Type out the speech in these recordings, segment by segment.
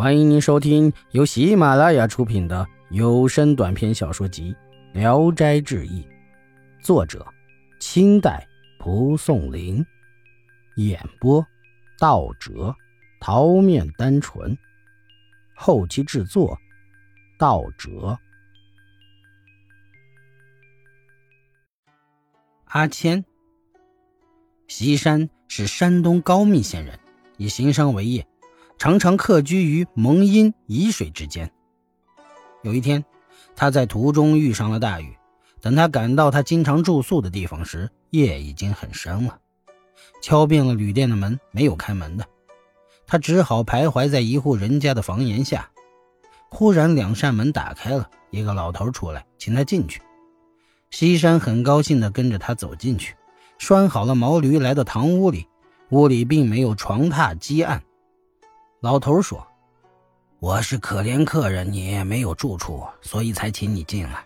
欢迎您收听由喜马拉雅出品的有声短篇小说集《聊斋志异》，作者：清代蒲松龄，演播：道哲、桃面单纯，后期制作：道哲。阿谦，西山是山东高密县人，以行商为业。常常客居于蒙阴沂水之间。有一天，他在途中遇上了大雨。等他赶到他经常住宿的地方时，夜已经很深了。敲遍了旅店的门，没有开门的。他只好徘徊在一户人家的房檐下。忽然，两扇门打开了，一个老头出来，请他进去。西山很高兴地跟着他走进去，拴好了毛驴，来到堂屋里。屋里并没有床榻、几案。老头说：“我是可怜客人，你没有住处，所以才请你进来。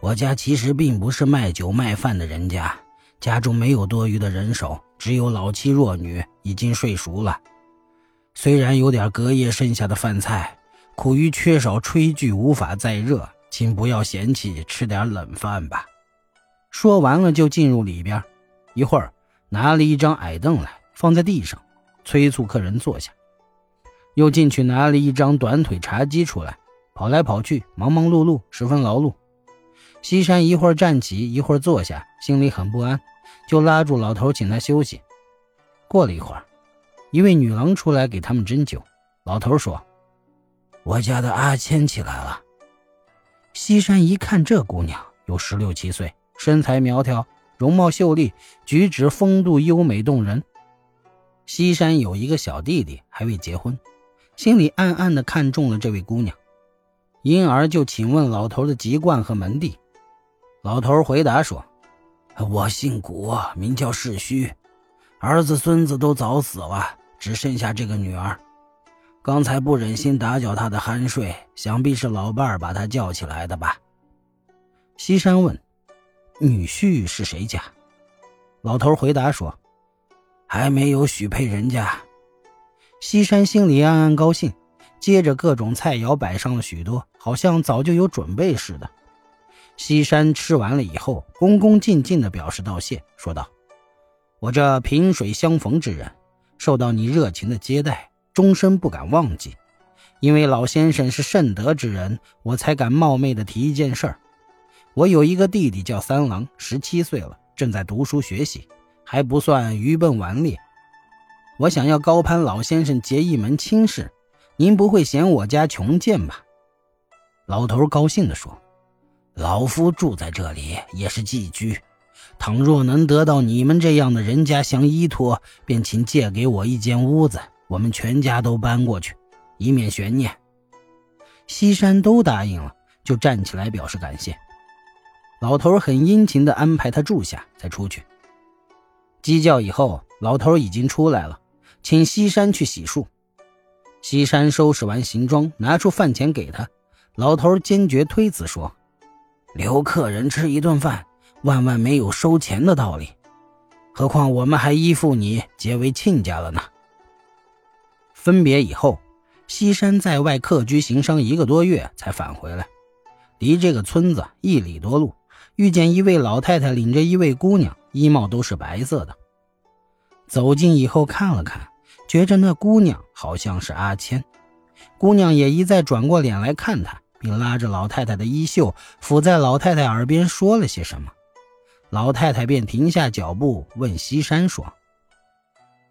我家其实并不是卖酒卖饭的人家，家中没有多余的人手，只有老妻弱女，已经睡熟了。虽然有点隔夜剩下的饭菜，苦于缺少炊具，无法再热，请不要嫌弃，吃点冷饭吧。”说完了，就进入里边，一会儿拿了一张矮凳来，放在地上，催促客人坐下。又进去拿了一张短腿茶几出来，跑来跑去，忙忙碌碌，十分劳碌。西山一会儿站起，一会儿坐下，心里很不安，就拉住老头，请他休息。过了一会儿，一位女郎出来给他们斟酒。老头说：“我家的阿谦起来了。”西山一看，这姑娘有十六七岁，身材苗条，容貌秀丽，举止风度优美动人。西山有一个小弟弟，还未结婚。心里暗暗的看中了这位姑娘，因而就请问老头的籍贯和门第。老头回答说：“我姓古，名叫世虚，儿子孙子都早死了，只剩下这个女儿。刚才不忍心打搅她的酣睡，想必是老伴儿把她叫起来的吧。”西山问：“女婿是谁家？”老头回答说：“还没有许配人家。”西山心里暗暗高兴，接着各种菜肴摆上了许多，好像早就有准备似的。西山吃完了以后，恭恭敬敬地表示道谢，说道：“我这萍水相逢之人，受到你热情的接待，终身不敢忘记。因为老先生是圣德之人，我才敢冒昧地提一件事儿。我有一个弟弟叫三郎，十七岁了，正在读书学习，还不算愚笨顽劣。”我想要高攀老先生结一门亲事，您不会嫌我家穷贱吧？老头高兴地说：“老夫住在这里也是寄居，倘若能得到你们这样的人家相依托，便请借给我一间屋子，我们全家都搬过去，以免悬念。”西山都答应了，就站起来表示感谢。老头很殷勤地安排他住下，才出去。鸡叫以后，老头已经出来了。请西山去洗漱。西山收拾完行装，拿出饭钱给他。老头坚决推辞说：“留客人吃一顿饭，万万没有收钱的道理。何况我们还依附你，结为亲家了呢。”分别以后，西山在外客居行商一个多月，才返回来。离这个村子一里多路，遇见一位老太太领着一位姑娘，衣帽都是白色的。走近以后看了看。觉着那姑娘好像是阿谦，姑娘也一再转过脸来看他，并拉着老太太的衣袖，伏在老太太耳边说了些什么。老太太便停下脚步，问西山说：“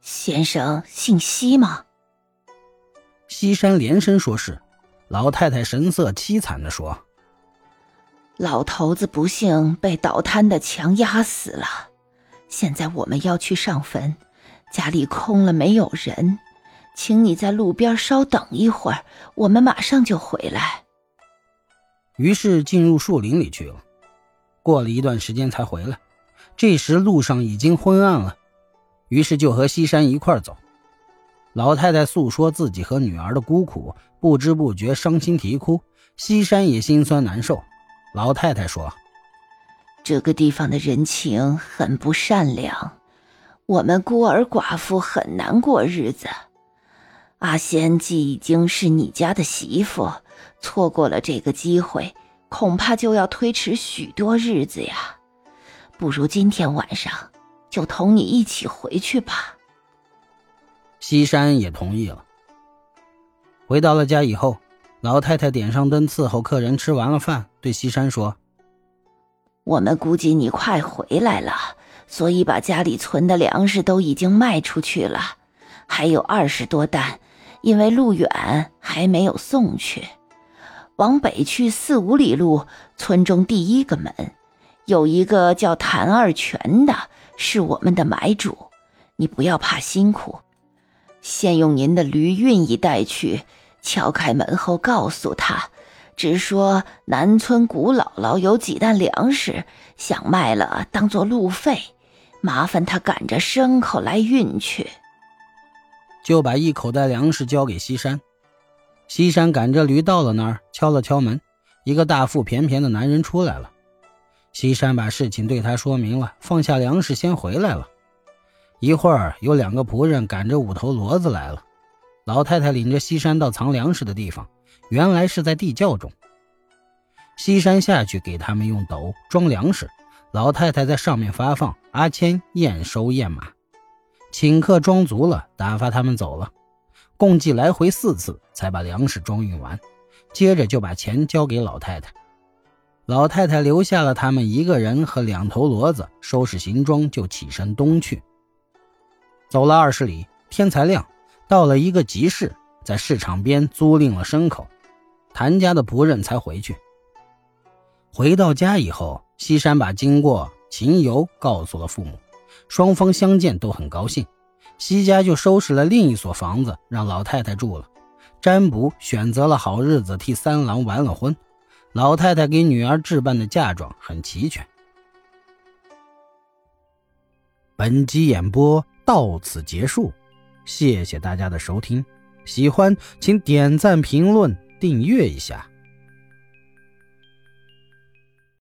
先生姓西吗？”西山连声说是。老太太神色凄惨地说：“老头子不幸被倒塌的墙压死了，现在我们要去上坟。”家里空了，没有人，请你在路边稍等一会儿，我们马上就回来。于是进入树林里去了。过了一段时间才回来，这时路上已经昏暗了，于是就和西山一块走。老太太诉说自己和女儿的孤苦，不知不觉伤心啼哭，西山也心酸难受。老太太说：“这个地方的人情很不善良。”我们孤儿寡妇很难过日子，阿仙既已经是你家的媳妇，错过了这个机会，恐怕就要推迟许多日子呀。不如今天晚上就同你一起回去吧。西山也同意了。回到了家以后，老太太点上灯伺候客人吃完了饭，对西山说：“我们估计你快回来了，所以把家里存的粮食都已经卖出去了，还有二十多担，因为路远还没有送去。往北去四五里路，村中第一个门。”有一个叫谭二全的，是我们的买主，你不要怕辛苦，先用您的驴运一带去，敲开门后告诉他，只说南村古姥姥有几担粮食，想卖了当做路费，麻烦他赶着牲口来运去。就把一口袋粮食交给西山，西山赶着驴到了那儿，敲了敲门，一个大腹便便的男人出来了。西山把事情对他说明了，放下粮食先回来了。一会儿，有两个仆人赶着五头骡子来了。老太太领着西山到藏粮食的地方，原来是在地窖中。西山下去给他们用斗装粮食，老太太在上面发放。阿谦验收验马，请客装足了，打发他们走了。共计来回四次，才把粮食装运完。接着就把钱交给老太太。老太太留下了他们一个人和两头骡子，收拾行装就起身东去。走了二十里，天才亮，到了一个集市，在市场边租赁了牲口，谭家的仆人才回去。回到家以后，西山把经过情由告诉了父母，双方相见都很高兴。西家就收拾了另一所房子让老太太住了，占卜选择了好日子替三郎完了婚。老太太给女儿置办的嫁妆很齐全。本集演播到此结束，谢谢大家的收听，喜欢请点赞、评论、订阅一下。